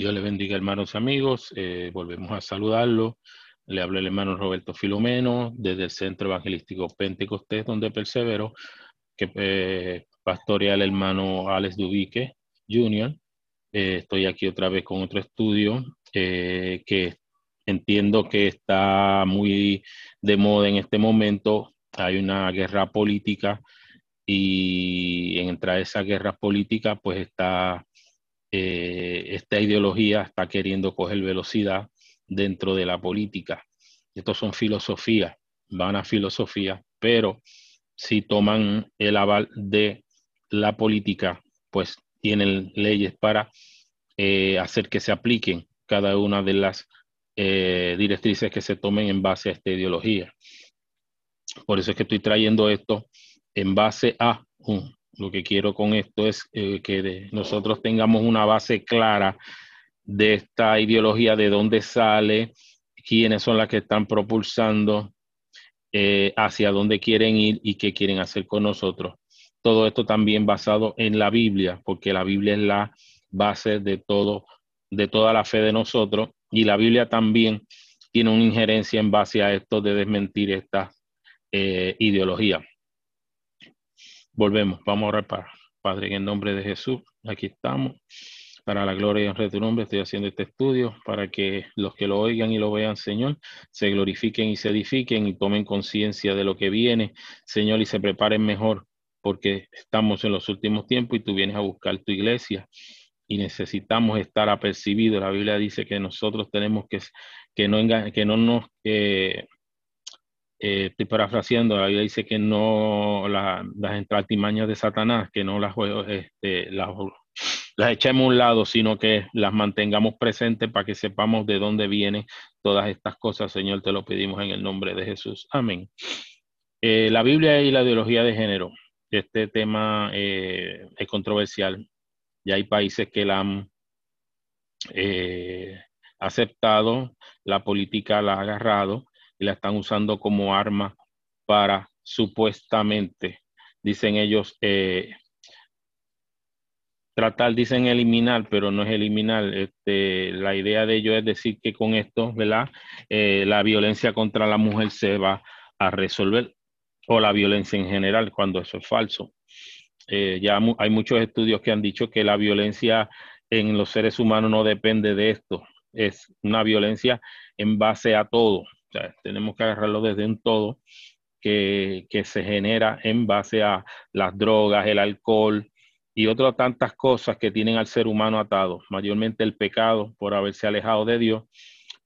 Dios le bendiga, hermanos y amigos. Eh, volvemos a saludarlo. Le habla el hermano Roberto Filomeno desde el Centro Evangelístico Pentecostés, donde persevero, que eh, pastorea el hermano Alex Dubique Jr. Eh, estoy aquí otra vez con otro estudio que entiendo que está muy de moda en este momento. Hay una guerra política y entre esa guerra política pues está eh, esta ideología está queriendo coger velocidad dentro de la política. Estos son filosofías, van a filosofía, pero si toman el aval de la política, pues tienen leyes para eh, hacer que se apliquen cada una de las eh, directrices que se tomen en base a esta ideología. Por eso es que estoy trayendo esto en base a un lo que quiero con esto es eh, que nosotros tengamos una base clara de esta ideología, de dónde sale, quiénes son las que están propulsando, eh, hacia dónde quieren ir y qué quieren hacer con nosotros. Todo esto también basado en la Biblia, porque la Biblia es la base de todo, de toda la fe de nosotros, y la Biblia también tiene una injerencia en base a esto de desmentir esta eh, ideología. Volvemos, vamos a orar para Padre en el nombre de Jesús. Aquí estamos. Para la gloria y honra de tu nombre estoy haciendo este estudio para que los que lo oigan y lo vean, Señor, se glorifiquen y se edifiquen y tomen conciencia de lo que viene, Señor, y se preparen mejor porque estamos en los últimos tiempos y tú vienes a buscar tu iglesia y necesitamos estar apercibidos. La Biblia dice que nosotros tenemos que, que, no, que no nos eh, eh, estoy parafraseando, la Biblia dice que no las entratimañas de Satanás, que no las, este, las, las echemos a un lado, sino que las mantengamos presentes para que sepamos de dónde vienen todas estas cosas. Señor, te lo pedimos en el nombre de Jesús. Amén. Eh, la Biblia y la ideología de género. Este tema eh, es controversial. Ya hay países que la han aceptado, la política la ha agarrado y la están usando como arma para supuestamente, dicen ellos, eh, tratar, dicen eliminar, pero no es eliminar. Este, la idea de ellos es decir que con esto, ¿verdad? Eh, la violencia contra la mujer se va a resolver, o la violencia en general, cuando eso es falso. Eh, ya hay muchos estudios que han dicho que la violencia en los seres humanos no depende de esto, es una violencia en base a todo, tenemos que agarrarlo desde un todo que, se genera en base a las drogas, el alcohol y otras tantas cosas que tienen al ser humano atado, mayormente el pecado por haberse alejado de Dios,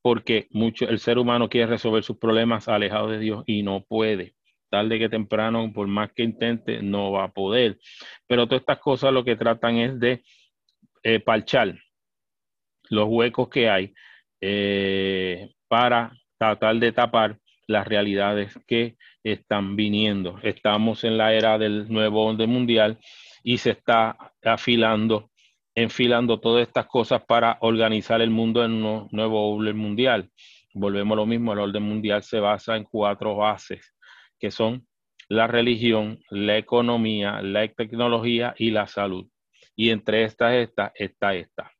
porque mucho, el ser humano quiere resolver sus problemas alejado de Dios y no puede. Tarde que temprano, por más que intente, no va a poder. Pero todas estas cosas lo que tratan es de eh, parchar los huecos que hay eh, para tratar de tapar las realidades que están viniendo. Estamos en la era del nuevo orden mundial y se está afilando, enfilando todas estas cosas para organizar el mundo en un nuevo orden mundial. Volvemos a lo mismo, el orden mundial se basa en cuatro bases, que son la religión, la economía, la tecnología y la salud. Y entre estas, esta, está esta.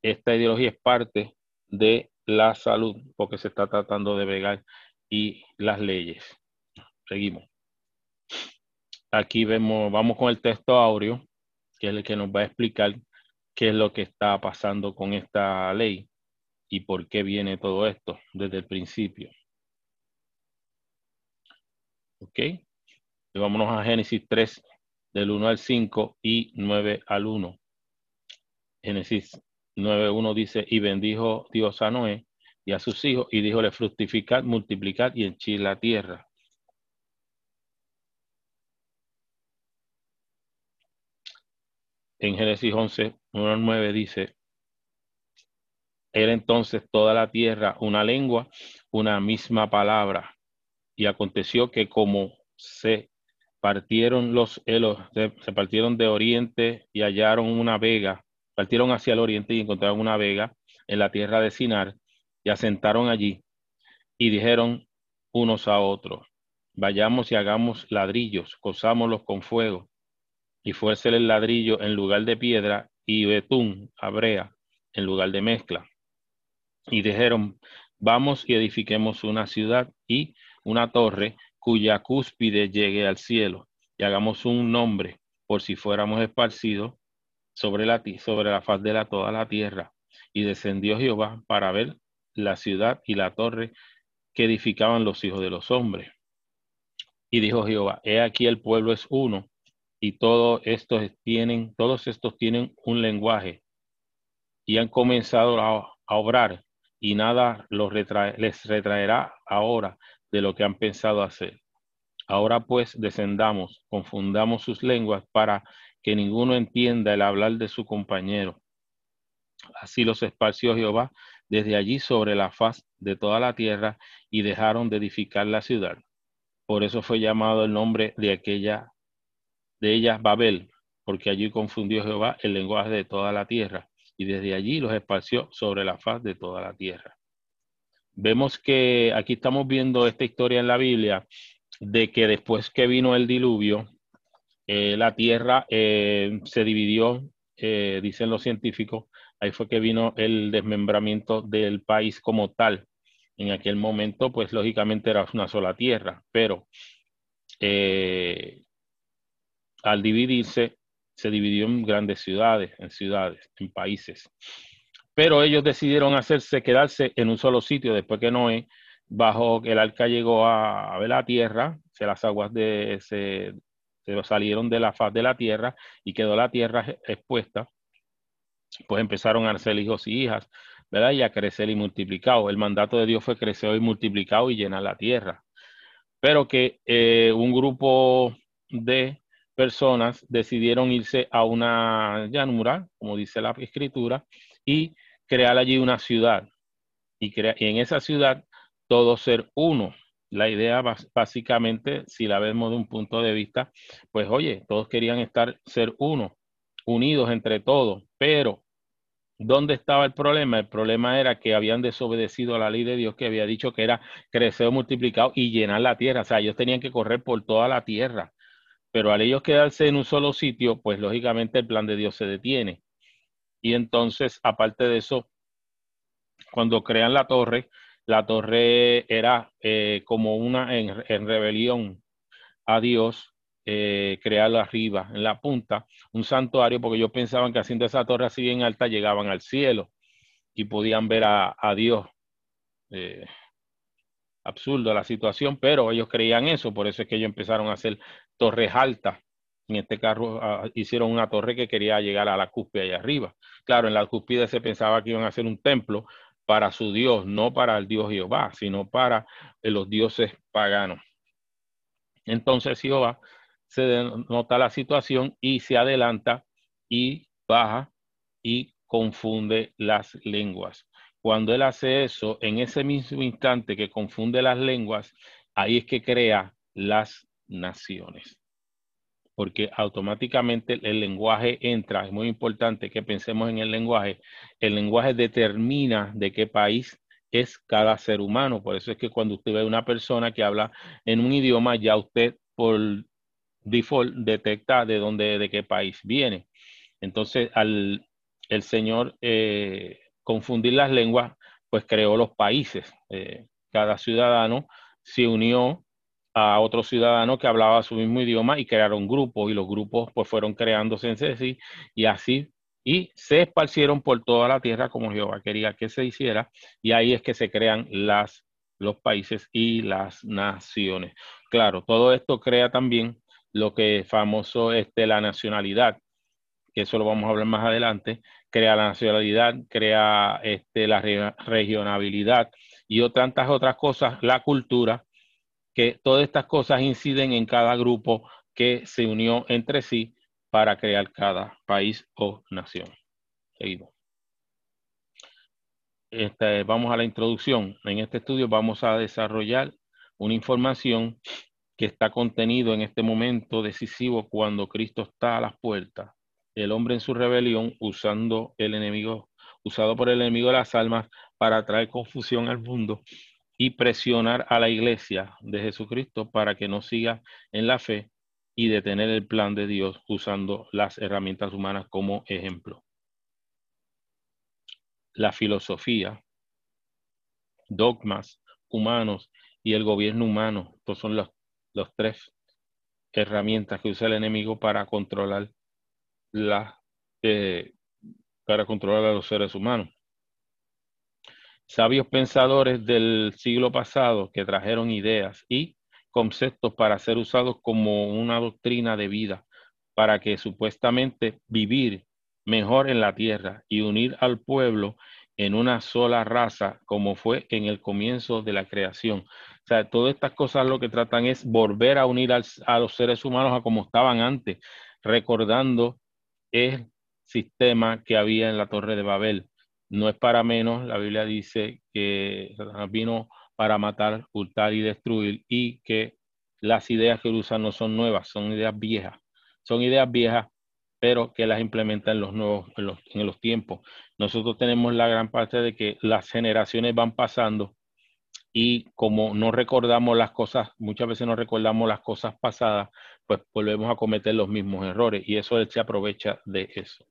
Esta ideología es parte de la salud, porque se está tratando de vegar y las leyes. Seguimos. Aquí vemos, vamos con el texto aureo, que es el que nos va a explicar qué es lo que está pasando con esta ley y por qué viene todo esto desde el principio. Ok. Y vámonos a Génesis 3, del 1 al 5 y 9 al 1. Génesis 9.1 dice, y bendijo Dios a Noé y a sus hijos, y díjole, fructificad, multiplicad y henchid la tierra. En Génesis 11, 1 9 dice, era entonces toda la tierra una lengua, una misma palabra. Y aconteció que como se partieron los helos, se partieron de oriente y hallaron una vega, partieron hacia el oriente y encontraron una vega en la tierra de Sinar y asentaron allí y dijeron unos a otros, vayamos y hagamos ladrillos, cosámoslos con fuego. Y fuese el ladrillo en lugar de piedra y betún, abrea, en lugar de mezcla. Y dijeron, vamos y edifiquemos una ciudad y una torre cuya cúspide llegue al cielo y hagamos un nombre por si fuéramos esparcidos sobre la, sobre la faz de la, toda la tierra. Y descendió Jehová para ver la ciudad y la torre que edificaban los hijos de los hombres. Y dijo Jehová, he aquí el pueblo es uno, y todos estos tienen, todos estos tienen un lenguaje, y han comenzado a, obrar, y nada los les retraerá ahora de lo que han pensado hacer. Ahora pues descendamos, confundamos sus lenguas para que ninguno entienda el hablar de su compañero. Así los esparció Jehová desde allí sobre la faz de toda la tierra y dejaron de edificar la ciudad. Por eso fue llamado el nombre de aquella, de ella Babel, porque allí confundió Jehová el lenguaje de toda la tierra y desde allí los esparció sobre la faz de toda la tierra. Vemos que aquí estamos viendo esta historia en la Biblia de que después que vino el diluvio, eh, la tierra eh, se dividió, eh, dicen los científicos, ahí fue que vino el desmembramiento del país como tal. En aquel momento, pues lógicamente era una sola tierra, pero al dividirse, se dividió en grandes ciudades, en ciudades, en países. Pero ellos decidieron hacerse, quedarse en un solo sitio después que Noé, bajo el arca llegó a, ver la tierra, se las aguas de, salieron de la faz de la tierra y quedó la tierra expuesta, pues empezaron a nacer hijos y hijas, ¿verdad? Y a crecer y multiplicar. El mandato de Dios fue crecer y multiplicado y llenar la tierra. Pero que eh, un grupo de personas decidieron irse a una llanura, como dice la escritura, y crear allí una ciudad. Y, y en esa ciudad todo ser uno. La idea básicamente, si la vemos de un punto de vista, pues oye, todos querían estar, ser uno, unidos entre todos, pero ¿dónde estaba el problema? El problema era que habían desobedecido a la ley de Dios que había dicho que era crecer, multiplicado y llenar la tierra. O sea, ellos tenían que correr por toda la tierra pero al ellos quedarse en un solo sitio, pues lógicamente el plan de Dios se detiene. Y entonces, aparte de eso, cuando crean la torre, la torre era eh, como una en, rebelión a Dios, eh, arriba, en la punta, un santuario, porque ellos pensaban que haciendo esa torre así bien alta llegaban al cielo y podían ver a, Dios. Eh, absurdo la situación, pero ellos creían eso, por eso es que ellos empezaron a hacer torres altas. En este carro ah, hicieron una torre que quería llegar a la cúspide allá arriba. Claro, en la cúspide se pensaba que iban a hacer un templo para su Dios, no para el Dios Jehová, sino para eh, los dioses paganos. Entonces Jehová se nota la situación y se adelanta y baja y confunde las lenguas. Cuando él hace eso, en ese mismo instante que confunde las lenguas, ahí es que crea las naciones. Porque automáticamente el lenguaje entra, es muy importante que pensemos en el lenguaje. El lenguaje determina de qué país es cada ser humano. Por eso es que cuando usted ve una persona que habla en un idioma, ya usted por default detecta de dónde, de qué país viene. Entonces, al el Señor eh, confundir las lenguas, pues creó los países. Eh, cada ciudadano se unió a otro ciudadano que hablaba su mismo idioma y crearon grupos y los grupos pues fueron creándose en sí y así y se esparcieron por toda la tierra como Jehová quería que se hiciera y ahí es que se crean las los países y las naciones. Claro, todo esto crea también lo que es famoso este la nacionalidad, que eso lo vamos a hablar más adelante, crea la nacionalidad, crea este, la regionabilidad y tantas otras cosas, la cultura, que todas estas cosas inciden en cada grupo que se unió entre sí para crear cada país o nación. Seguimos. Este, vamos a la introducción. En este estudio vamos a desarrollar una información que está contenido en este momento decisivo cuando Cristo está a las puertas el hombre en su rebelión usando el enemigo, usado por el enemigo de las almas para traer confusión al mundo y presionar a la iglesia de Jesucristo para que no siga en la fe y detener el plan de Dios usando las herramientas humanas como ejemplo. la filosofía, dogmas humanos y el gobierno humano. Estos son los, los tres herramientas que usa el enemigo para controlar la, eh, para controlar a los seres humanos. Sabios pensadores del siglo pasado que trajeron ideas y conceptos para ser usados como una doctrina de vida, para que supuestamente vivir mejor en la tierra y unir al pueblo en una sola raza, como fue en el comienzo de la creación. O sea, todas estas cosas lo que tratan es volver a unir a los seres humanos a como estaban antes, recordando el sistema que había en la Torre de Babel. No es para menos, la Biblia dice que vino para matar, hurtar y destruir y que las ideas que usan no son nuevas, son ideas viejas. Son ideas viejas pero que las implementa en los nuevos, en los, en los tiempos. Nosotros tenemos la gran parte de que las generaciones van pasando y como no recordamos las cosas, muchas veces no recordamos las cosas pasadas, pues volvemos a cometer los mismos errores y eso él se aprovecha de eso.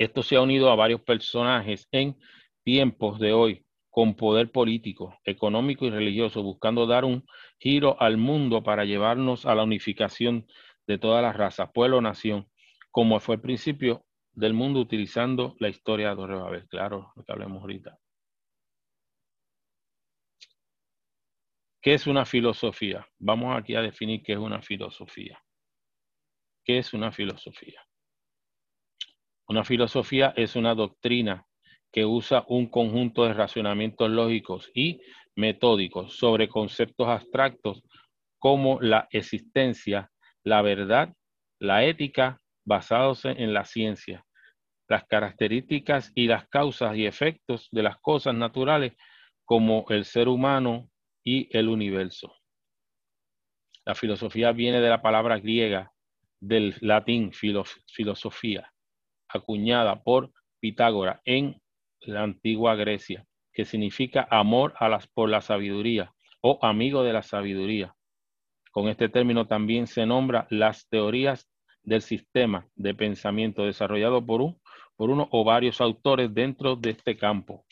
Esto se ha unido a varios personajes en tiempos de hoy con poder político, económico y religioso, buscando dar un giro al mundo para llevarnos a la unificación de todas las razas, pueblo, nación, como fue el principio del mundo utilizando la historia de Torre Babel. Claro, lo que hablemos ahorita. ¿Qué es una filosofía? Vamos aquí a definir qué es una filosofía. ¿Qué es una filosofía? Una filosofía es una doctrina que usa un conjunto de racionamientos lógicos y metódicos sobre conceptos abstractos como la existencia, la verdad, la ética basados en la ciencia, las características y las causas y efectos de las cosas naturales como el ser humano y el universo. La filosofía viene de la palabra griega del latín filosofía, acuñada por Pitágoras en la antigua Grecia, que significa amor a las, por la sabiduría o amigo de la sabiduría. Con este término también se nombra las teorías del sistema de pensamiento desarrollado por, un, por uno o varios autores dentro de este campo.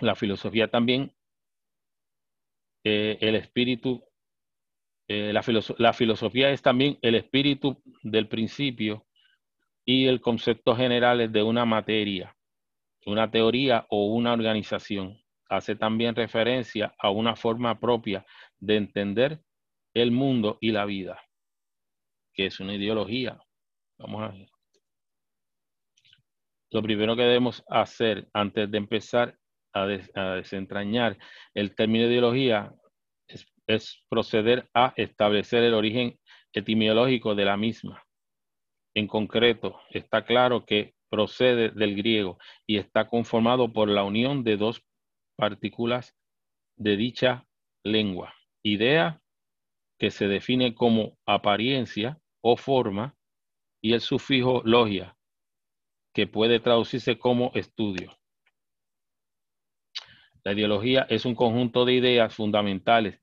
La filosofía también, eh, el espíritu, eh, la, la filosofía es también el espíritu del principio y el concepto general de una materia, una teoría o una organización. Hace también referencia a una forma propia de entender el mundo y la vida, que es una ideología. Vamos a ver. Lo primero que debemos hacer antes de empezar a, desentrañar el término ideología es proceder a establecer el origen etimológico de la misma. En concreto, está claro que procede del griego y está conformado por la unión de dos partículas de dicha lengua, idea, que se define como apariencia o forma, y el sufijo logia, que puede traducirse como estudio. La ideología es un conjunto de ideas fundamentales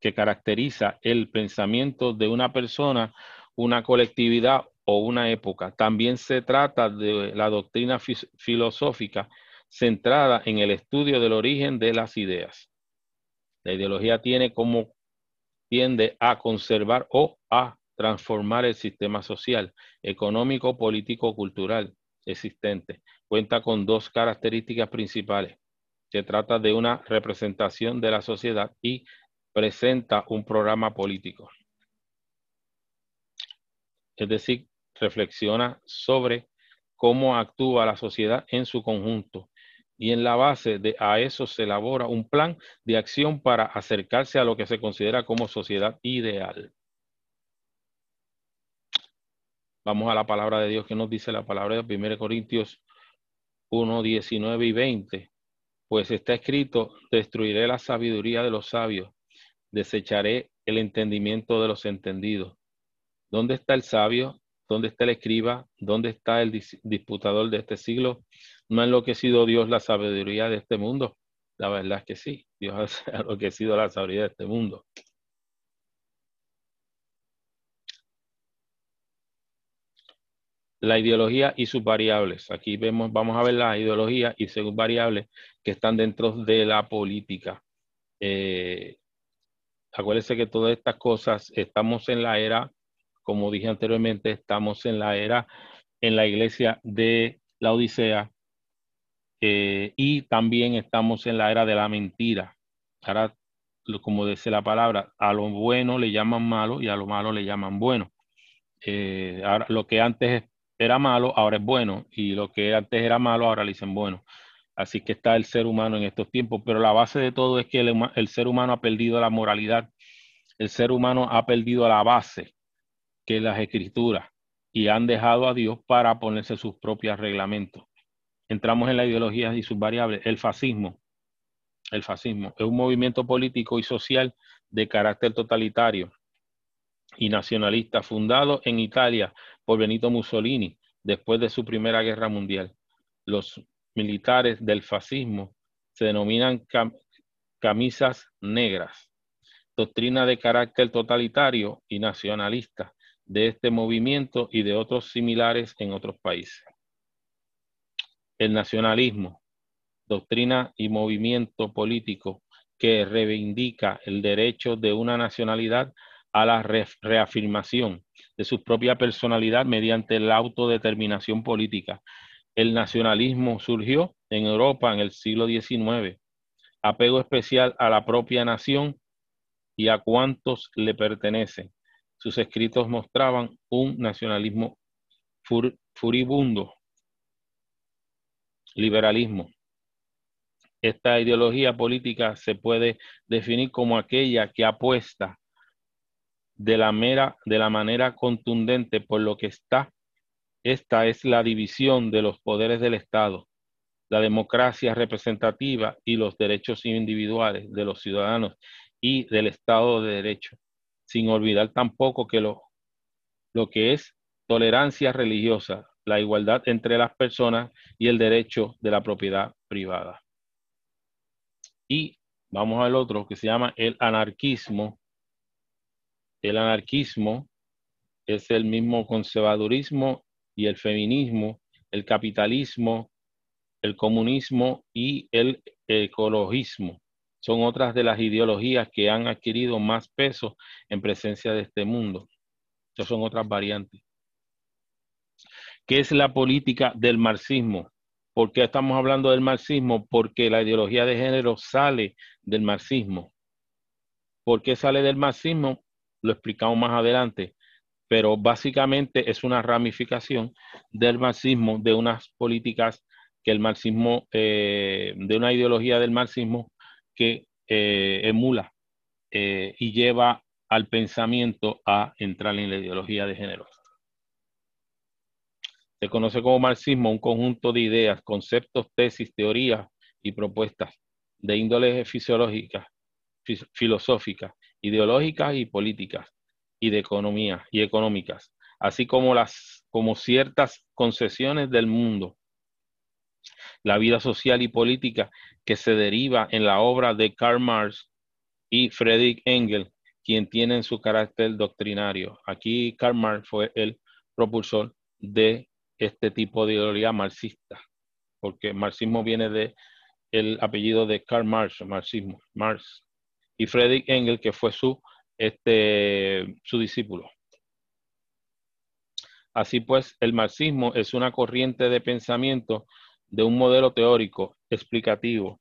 que caracteriza el pensamiento de una persona, una colectividad o una época. También se trata de la doctrina filosófica centrada en el estudio del origen de las ideas. La ideología tiene como tiende a conservar o a transformar el sistema social, económico, político, cultural existente. Cuenta con dos características principales. Se trata de una representación de la sociedad y presenta un programa político. Es decir, reflexiona sobre cómo actúa la sociedad en su conjunto y en la base de a eso se elabora un plan de acción para acercarse a lo que se considera como sociedad ideal. Vamos a la palabra de Dios que nos dice la palabra de 1 Corintios 1, 19 y 20. Pues está escrito, destruiré la sabiduría de los sabios, desecharé el entendimiento de los entendidos. ¿Dónde está el sabio? ¿Dónde está el escriba? ¿Dónde está el disputador de este siglo? ¿No ha enloquecido Dios la sabiduría de este mundo? La verdad es que sí, Dios ha enloquecido la sabiduría de este mundo. La ideología y sus variables. Aquí vemos, vamos a ver las ideologías y sus variables que están dentro de la política. Eh, acuérdense que todas estas cosas, estamos en la era, como dije anteriormente, estamos en la era, en la iglesia de la Odisea, eh, y también estamos en la era de la mentira. Ahora, como dice la palabra, a lo bueno le llaman malo y a lo malo le llaman bueno. Eh, ahora, lo que antes era malo, ahora es bueno, y lo que antes era malo, ahora le dicen bueno. Así que está el ser humano en estos tiempos, pero la base de todo es que el, ser humano ha perdido la moralidad, el ser humano ha perdido la base, que las escrituras, y han dejado a Dios para ponerse sus propios reglamentos. Entramos en la ideología y sus variables. El fascismo. El fascismo es un movimiento político y social de carácter totalitario y nacionalista fundado en Italia por Benito Mussolini después de su Primera Guerra Mundial. Los militares del fascismo se denominan camisas negras, doctrina de carácter totalitario y nacionalista de este movimiento y de otros similares en otros países. El nacionalismo, doctrina y movimiento político que reivindica el derecho de una nacionalidad a la reafirmación de su propia personalidad mediante la autodeterminación política. El nacionalismo surgió en Europa en el siglo XIX, apego especial a la propia nación y a cuantos le pertenecen. Sus escritos mostraban un nacionalismo furibundo, liberalismo. Esta ideología política se puede definir como aquella que apuesta de la, mera, de la manera contundente por lo que está. Esta es la división de los poderes del Estado, la democracia representativa y los derechos individuales de los ciudadanos y del Estado de Derecho, sin olvidar tampoco que lo, lo que es tolerancia religiosa, la igualdad entre las personas y el derecho de la propiedad privada. Y vamos al otro que se llama el anarquismo, el anarquismo es el mismo conservadurismo y el feminismo, el capitalismo, el comunismo y el ecologismo. Son otras de las ideologías que han adquirido más peso en presencia de este mundo. Estas son otras variantes. ¿Qué es la política del marxismo? ¿Por qué estamos hablando del marxismo? Porque la ideología de género sale del marxismo. ¿Por qué sale del marxismo? lo explicamos más adelante, pero básicamente es una ramificación del marxismo, de unas políticas que el marxismo, eh, de una ideología del marxismo que eh, emula eh, y lleva al pensamiento a entrar en la ideología de género. Se conoce como marxismo un conjunto de ideas, conceptos, tesis, teorías y propuestas de índole fisiológica, filosófica ideológicas y políticas y de economía y económicas, así como las como ciertas concesiones del mundo. La vida social y política que se deriva en la obra de Karl Marx y Friedrich Engels, quien tienen su carácter doctrinario. Aquí Karl Marx fue el propulsor de este tipo de ideología marxista, porque marxismo viene de el apellido de Karl Marx, marxismo, Marx y Friedrich Engels, que fue su, este, su discípulo. Así pues, el marxismo es una corriente de pensamiento de un modelo teórico explicativo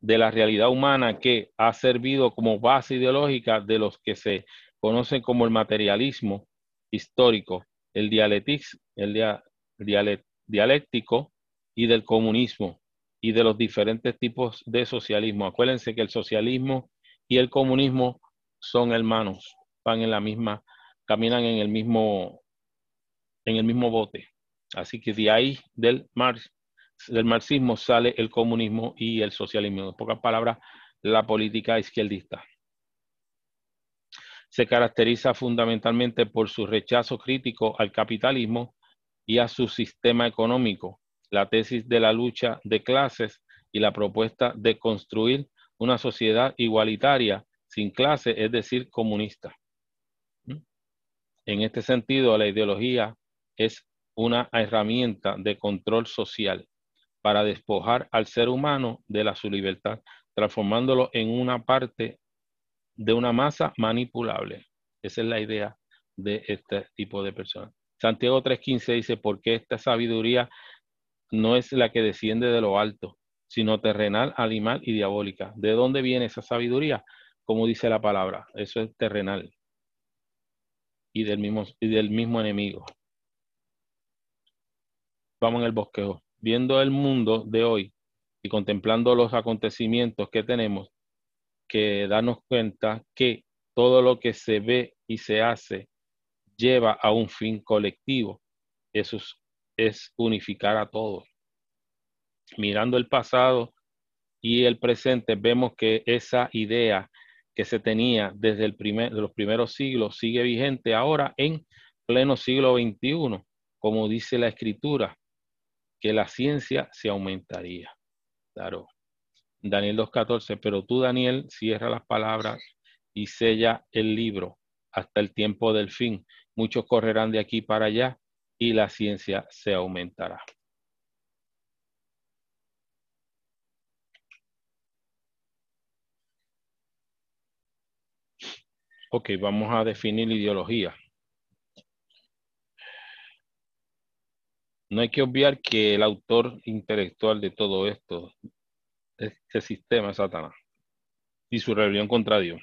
de la realidad humana que ha servido como base ideológica de los que se conocen como el materialismo histórico, el, el dialéctico y del comunismo y de los diferentes tipos de socialismo. Acuérdense que el socialismo y el comunismo son hermanos, van en la misma, caminan en el mismo, en el mismo bote. Así que de ahí del, del marxismo sale el comunismo y el socialismo. En pocas palabras, la política izquierdista. Se caracteriza fundamentalmente por su rechazo crítico al capitalismo y a su sistema económico, la tesis de la lucha de clases y la propuesta de construir una sociedad igualitaria sin clase, es decir, comunista. En este sentido, la ideología es una herramienta de control social para despojar al ser humano de la su libertad, transformándolo en una parte de una masa manipulable. Esa es la idea de este tipo de personas. Santiago 3.15 dice, porque esta sabiduría no es la que desciende de lo alto, sino terrenal, animal y diabólica. ¿De dónde viene esa sabiduría? Como dice la palabra, eso es terrenal y del mismo, y del mismo enemigo. Vamos en el bosquejo. Viendo el mundo de hoy y contemplando los acontecimientos que tenemos, que darnos cuenta que todo lo que se ve y se hace lleva a un fin colectivo. Eso es, unificar a todos. Mirando el pasado y el presente, vemos que esa idea que se tenía desde el primer, de los primeros siglos sigue vigente ahora en pleno siglo XXI, como dice la escritura, que la ciencia se aumentaría. Claro. Daniel 2.14, pero tú, Daniel, cierra las palabras y sella el libro hasta el tiempo del fin. Muchos correrán de aquí para allá y la ciencia se aumentará. Ok, vamos a definir ideología. No hay que obviar que el autor intelectual de todo esto, este sistema es Satanás y su rebelión contra Dios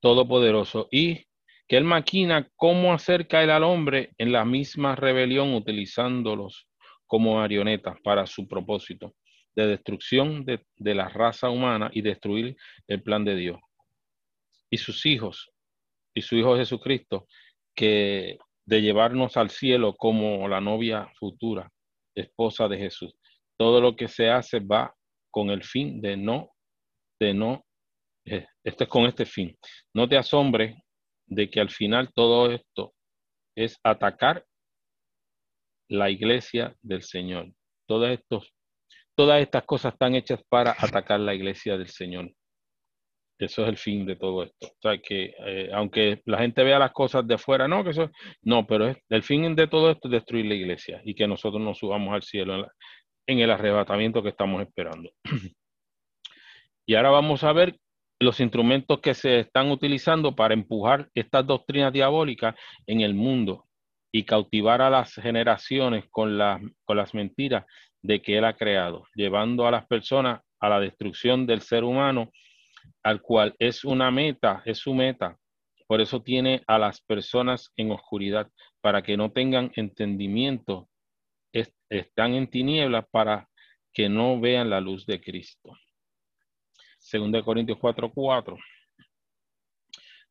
Todopoderoso y que él maquina cómo hacer caer al hombre en la misma rebelión utilizándolos como marionetas para su propósito de destrucción de, de la raza humana y destruir el plan de Dios. Y sus hijos, y su Hijo Jesucristo, que de llevarnos al cielo como la novia futura, esposa de Jesús. Todo lo que se hace va con el fin de no, de no, eh, este es con este fin. No te asombres de que al final todo esto es atacar la iglesia del Señor. Todos estos, todas estas cosas están hechas para atacar la iglesia del Señor. Eso es el fin de todo esto. O sea, que eh, aunque la gente vea las cosas de fuera, no, que eso, no, pero es, el fin de todo esto es destruir la iglesia y que nosotros nos subamos al cielo en, el arrebatamiento que estamos esperando. y ahora vamos a ver los instrumentos que se están utilizando para empujar estas doctrinas diabólicas en el mundo y cautivar a las generaciones con, con las mentiras de que Él ha creado, llevando a las personas a la destrucción del ser humano al cual es una meta, es su meta. Por eso tiene a las personas en oscuridad, para que no tengan entendimiento. están en tinieblas para que no vean la luz de Cristo. Según de Corintios 4:4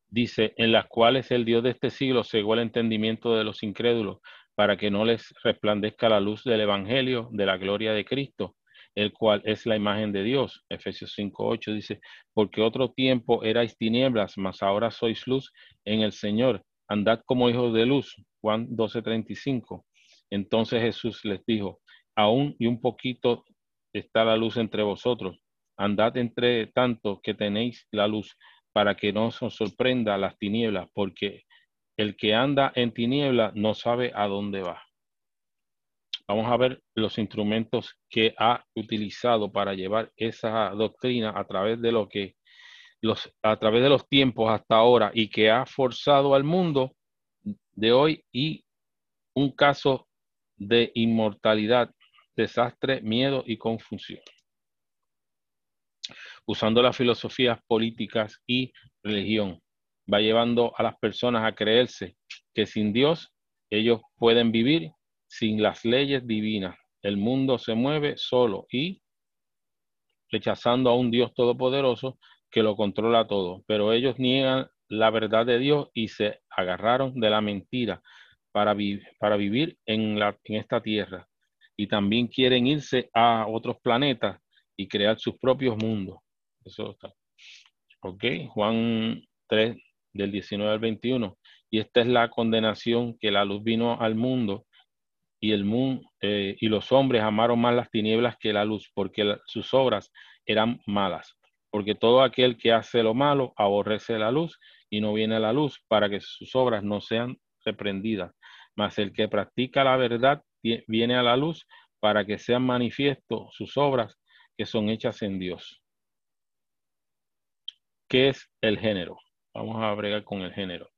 dice, en las cuales el Dios de este siglo cegó el entendimiento de los incrédulos, para que no les resplandezca la luz del Evangelio de la gloria de Cristo, el cual es la imagen de Dios. Efesios 5.8 dice, porque otro tiempo erais tinieblas, mas ahora sois luz en el Señor. Andad como hijos de luz. Juan 12.35. Entonces Jesús les dijo, aún y un poquito está la luz entre vosotros. Andad entre tanto que tenéis la luz, para que no os sorprenda las tinieblas, porque el que anda en tinieblas no sabe a dónde va. Vamos a ver los instrumentos que ha utilizado para llevar esa doctrina a través de lo que los, a través de los tiempos hasta ahora y que ha forzado al mundo de hoy y un caso de inmortalidad, desastre, miedo y confusión. Usando las filosofías políticas y religión, va llevando a las personas a creerse que sin Dios ellos pueden vivir sin las leyes divinas. El mundo se mueve solo y rechazando a un Dios todopoderoso que lo controla todo. Pero ellos niegan la verdad de Dios y se agarraron de la mentira para, vivir en, en esta tierra. Y también quieren irse a otros planetas y crear sus propios mundos. Eso está. Ok, Juan 3, del 19 al 21. Y esta es la condenación que la luz vino al mundo y el mundo eh, y los hombres amaron más las tinieblas que la luz, porque sus obras eran malas. Porque todo aquel que hace lo malo aborrece la luz y no viene a la luz para que sus obras no sean reprendidas. mas el que practica la verdad viene a la luz para que sean manifiestos sus obras que son hechas en Dios. ¿Qué es el género? Vamos a bregar con el género.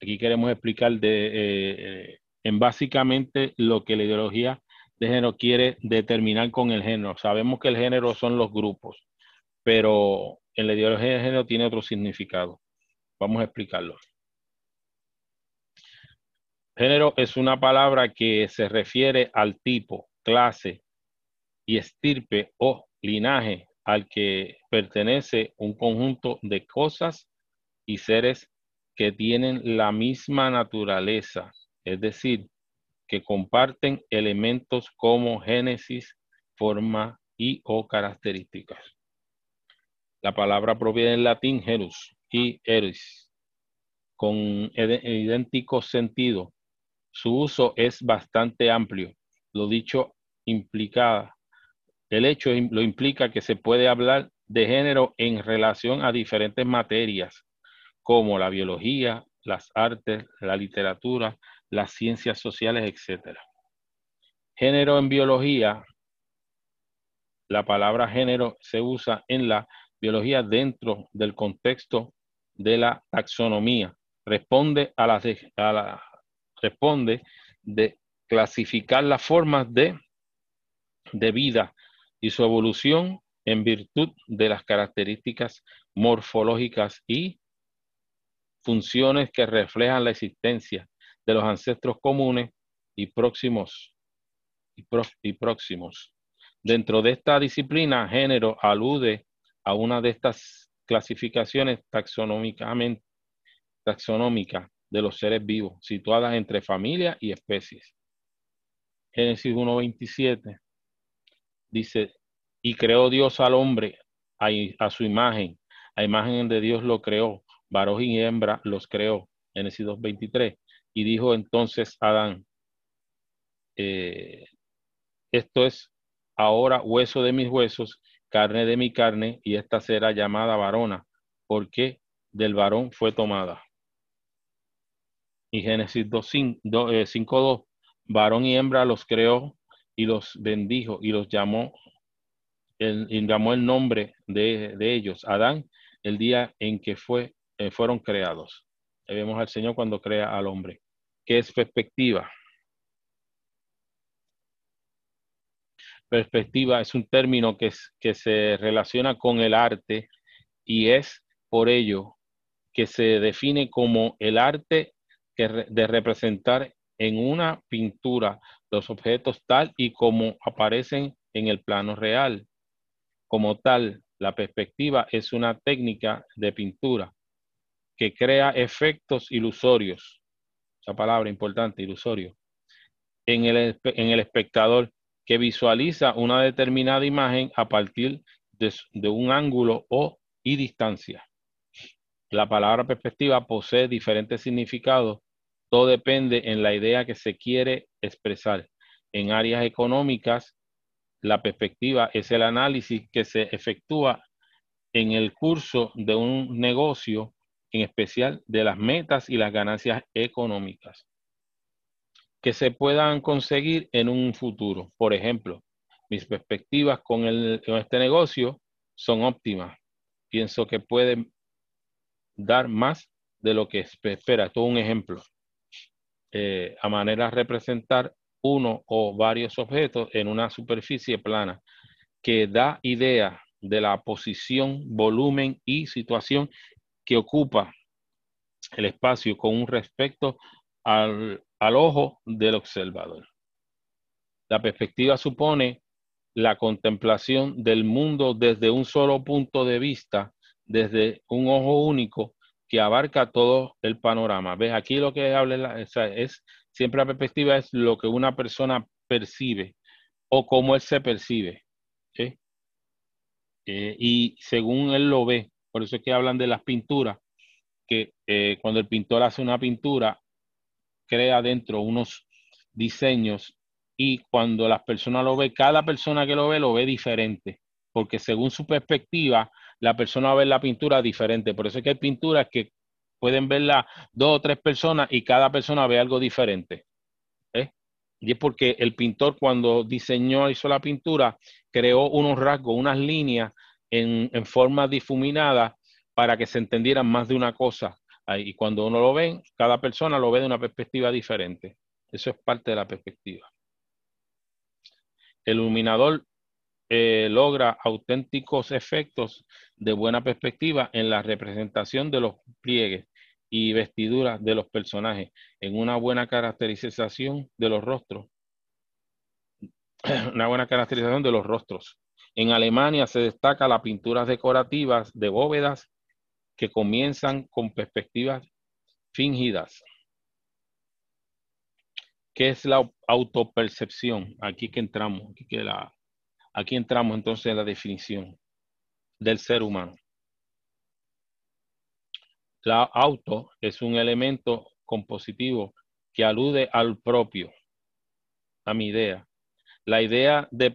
Aquí queremos explicar de, eh, eh, en básicamente lo que la ideología de género quiere determinar con el género. Sabemos que el género son los grupos, pero en la ideología de género tiene otro significado. Vamos a explicarlo. Género es una palabra que se refiere al tipo, clase y estirpe o linaje al que pertenece un conjunto de cosas y seres que tienen la misma naturaleza, es decir, que comparten elementos como génesis, forma y o características. La palabra proviene del latín gerus y eris, con idéntico sentido. Su uso es bastante amplio. Lo dicho implica, el hecho lo implica que se puede hablar de género en relación a diferentes materias, como la biología, las artes, la literatura, las ciencias sociales, etc. Género en biología, la palabra género se usa en la biología dentro del contexto de la taxonomía. Responde a la, responde de clasificar las formas de, de vida y su evolución en virtud de las características morfológicas y funciones que reflejan la existencia de los ancestros comunes y próximos. Y, próximos. Dentro de esta disciplina, género alude a una de estas clasificaciones taxonómicamente taxonómicas de los seres vivos, situadas entre familia y especies. Génesis 1.27 dice, y creó Dios al hombre a, a, su imagen, a imagen de Dios lo creó, varón y hembra los creó. Génesis 2.23. Y dijo entonces Adán, eh, esto es ahora hueso de mis huesos, carne de mi carne, y esta será llamada varona, porque del varón fue tomada. Y Génesis 5.2, eh, varón y hembra los creó y los bendijo y los llamó, el, y llamó el nombre de, ellos, Adán, el día en que fue, eh, fueron creados. vemos al Señor cuando crea al hombre. ¿Qué es perspectiva? Perspectiva es un término que, que se relaciona con el arte y es por ello que se define como el arte que de representar en una pintura los objetos tal y como aparecen en el plano real. Como tal, la perspectiva es una técnica de pintura que crea efectos ilusorios esa palabra importante, ilusorio, en el, en el espectador que visualiza una determinada imagen a partir de, un ángulo o y distancia. La palabra perspectiva posee diferentes significados. Todo depende en la idea que se quiere expresar. En áreas económicas, la perspectiva es el análisis que se efectúa en el curso de un negocio en especial de las metas y las ganancias económicas que se puedan conseguir en un futuro. Por ejemplo, mis perspectivas con, este negocio son óptimas. Pienso que pueden dar más de lo que espera. Todo un ejemplo. Eh, a manera de representar uno o varios objetos en una superficie plana que da idea de la posición, volumen y situación que ocupa el espacio con un respecto al, ojo del observador. La perspectiva supone la contemplación del mundo desde un solo punto de vista, desde un ojo único que abarca todo el panorama. ¿Ves? Aquí lo que habla es, siempre la perspectiva es lo que una persona percibe o cómo él se percibe. Eh, y según él lo ve, por eso es que hablan de las pinturas, que eh, cuando el pintor hace una pintura, crea dentro unos diseños y cuando las personas lo ve, cada persona que lo ve lo ve diferente, porque según su perspectiva, la persona va a ver la pintura diferente. Por eso es que hay pinturas que pueden verla dos o tres personas y cada persona ve algo diferente. Y es porque el pintor cuando diseñó, hizo la pintura, creó unos rasgos, unas líneas en, forma difuminada para que se entendieran más de una cosa. Y cuando uno lo ve, cada persona lo ve de una perspectiva diferente. Eso es parte de la perspectiva. El iluminador eh, logra auténticos efectos de buena perspectiva en la representación de los pliegues y vestiduras de los personajes, en una buena caracterización de los rostros. una buena caracterización de los rostros. En Alemania se destaca las pinturas decorativas de bóvedas que comienzan con perspectivas fingidas. ¿Qué es la autopercepción? Aquí que entramos, aquí, que entramos entonces en la definición del ser humano. La auto es un elemento compositivo que alude al propio, a mi idea. La idea de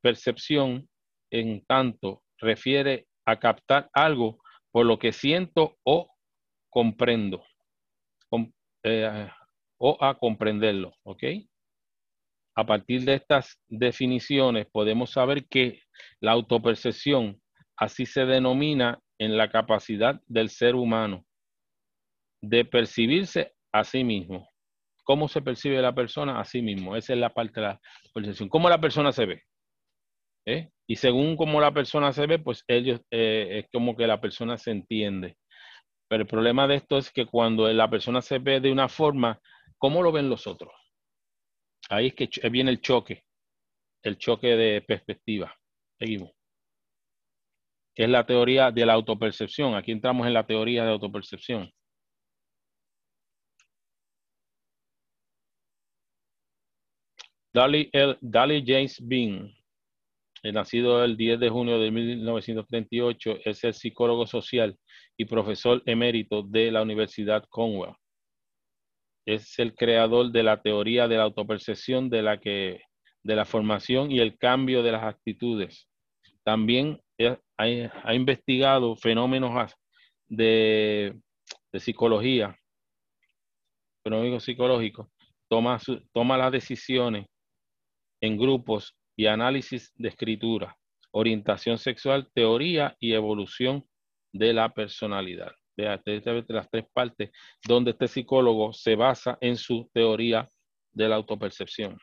percepción, en tanto, refiere a captar algo por lo que siento o comprendo, eh, o a comprenderlo, ¿ok? A partir de estas definiciones podemos saber que la autopercepción así se denomina en la capacidad del ser humano de percibirse a sí mismo. ¿Cómo se percibe la persona a sí mismo? Esa es la parte de la percepción. ¿Cómo la persona se ve? ¿Eh? Y según cómo la persona se ve, pues ellos eh, es como que la persona se entiende. Pero el problema de esto es que cuando la persona se ve de una forma, ¿cómo lo ven los otros? Ahí es que viene el choque, el choque de perspectiva. Seguimos. es la teoría de la autopercepción. Aquí entramos en la teoría de autopercepción. Dali, Dali James Bean nacido el 10 de junio de 1938, es el psicólogo social y profesor emérito de la Universidad Conwell. Es el creador de la teoría de la autopercepción de la que de la formación y el cambio de las actitudes. También ha, investigado fenómenos de, psicología, fenómenos psicológicos, toma, toma las decisiones en grupos y análisis de escritura, orientación sexual, teoría y evolución de la personalidad. Vea, de las tres partes donde este psicólogo se basa en su teoría de la autopercepción.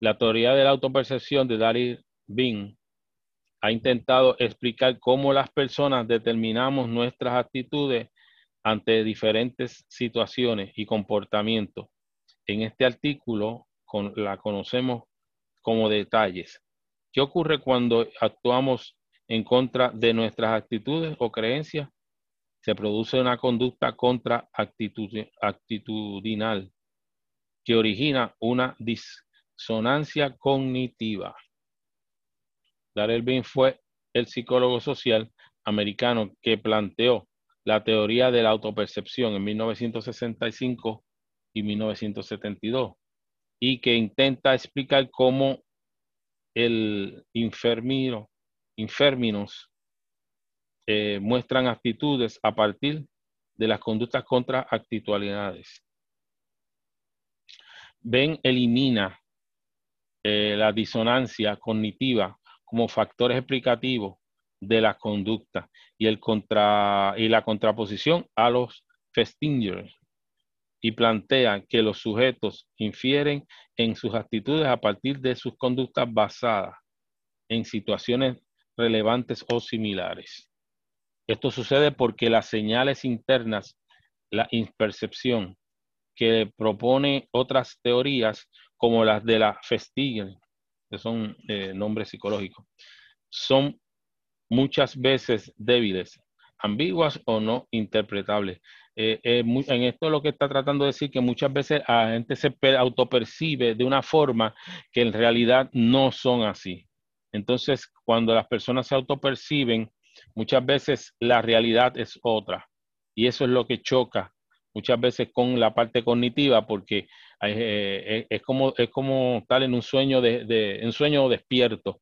La teoría de la autopercepción de Daryl Bean ha intentado explicar cómo las personas determinamos nuestras actitudes ante diferentes situaciones y comportamientos. En este artículo la conocemos como detalles. ¿Qué ocurre cuando actuamos en contra de nuestras actitudes o creencias? Se produce una conducta contra actitudinal que origina una disonancia cognitiva. Darrell Bean fue el psicólogo social americano que planteó la teoría de la autopercepción en 1965 y 1972 y que intenta explicar cómo el enfermino, enferminos eh, muestran actitudes a partir de las conductas contra actitualidades. Ben elimina eh, la disonancia cognitiva como factores explicativos de la conducta y, el contra, y la contraposición a los Festingers, y plantea que los sujetos infieren en sus actitudes a partir de sus conductas basadas en situaciones relevantes o similares. Esto sucede porque las señales internas, la impercepción, que propone otras teorías como las de la Festigen, que son eh, nombres psicológicos, son muchas veces débiles, ambiguas o no interpretables. Eh, eh, en esto lo que está tratando de decir que muchas veces la gente se autopercibe de una forma que en realidad no son así. Entonces, cuando las personas se autoperciben, muchas veces la realidad es otra. Y eso es lo que choca muchas veces con la parte cognitiva, porque eh, es, como, es como estar en un sueño, de, de un sueño despierto.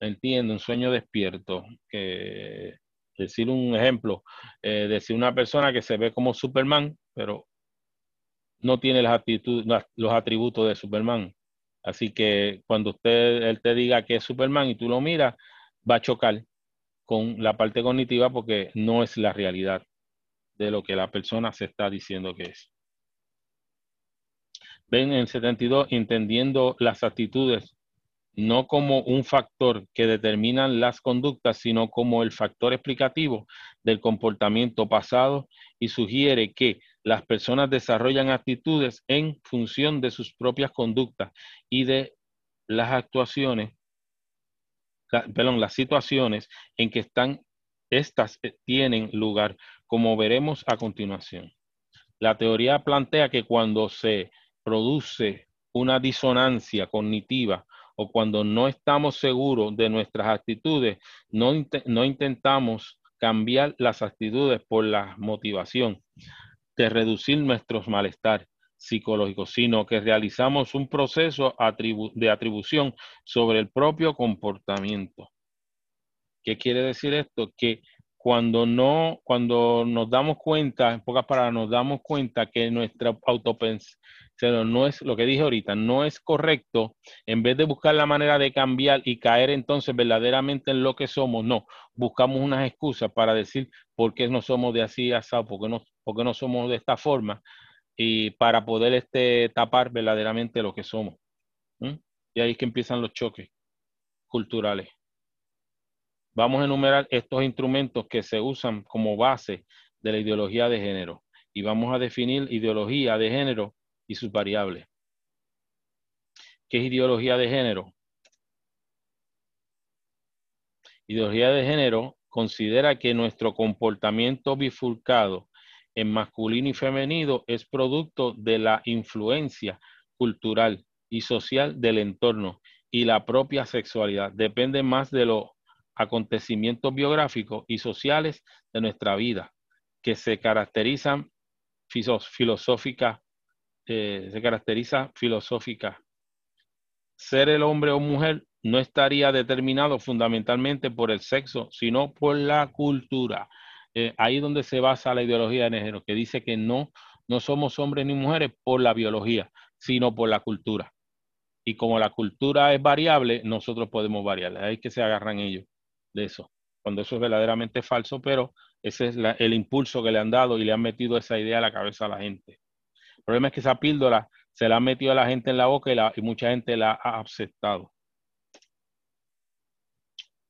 Entiendo, un sueño despierto. Que decir un ejemplo, eh, decir una persona que se ve como Superman, pero no tiene las actitudes, los atributos de Superman. Así que cuando usted, él te diga que es Superman y tú lo miras, va a chocar con la parte cognitiva porque no es la realidad de lo que la persona se está diciendo que es. Ven en el 72, entendiendo las actitudes no como un factor que determina las conductas, sino como el factor explicativo del comportamiento pasado y sugiere que las personas desarrollan actitudes en función de sus propias conductas y de las actuaciones, perdón, las situaciones en que están, estas eh, tienen lugar, como veremos a continuación. La teoría plantea que cuando se produce una disonancia cognitiva o cuando no estamos seguros de nuestras actitudes, no, intentamos cambiar las actitudes por la motivación de reducir nuestros malestar psicológicos, sino que realizamos un proceso de atribución sobre el propio comportamiento. ¿Qué quiere decir esto? Que cuando no, cuando nos damos cuenta, en pocas palabras, nos damos cuenta que nuestra autopensación no es lo que dije ahorita, no es correcto, en vez de buscar la manera de cambiar y caer entonces verdaderamente en lo que somos, no, buscamos unas excusas para decir por qué no somos de así asado, por qué no, por no somos de esta forma, y para poder este, tapar verdaderamente lo que somos. Y ahí es que empiezan los choques culturales. Vamos a enumerar estos instrumentos que se usan como base de la ideología de género y vamos a definir ideología de género y sus variables. ¿Qué es ideología de género? Ideología de género considera que nuestro comportamiento bifurcado en masculino y femenino es producto de la influencia cultural y social del entorno y la propia sexualidad. Depende más de lo acontecimientos biográficos y sociales de nuestra vida que se caracterizan filosófica, eh, se caracteriza filosófica. Ser el hombre o mujer no estaría determinado fundamentalmente por el sexo, sino por la cultura. Eh, ahí donde se basa la ideología de género, que dice que no, no somos hombres ni mujeres por la biología, sino por la cultura. Y como la cultura es variable, nosotros podemos variar. Ahí es que se agarran ellos de eso, cuando eso es verdaderamente falso, pero ese es el impulso que le han dado y le han metido esa idea a la cabeza a la gente. El problema es que esa píldora se la ha metido a la gente en la boca y, y mucha gente la ha aceptado.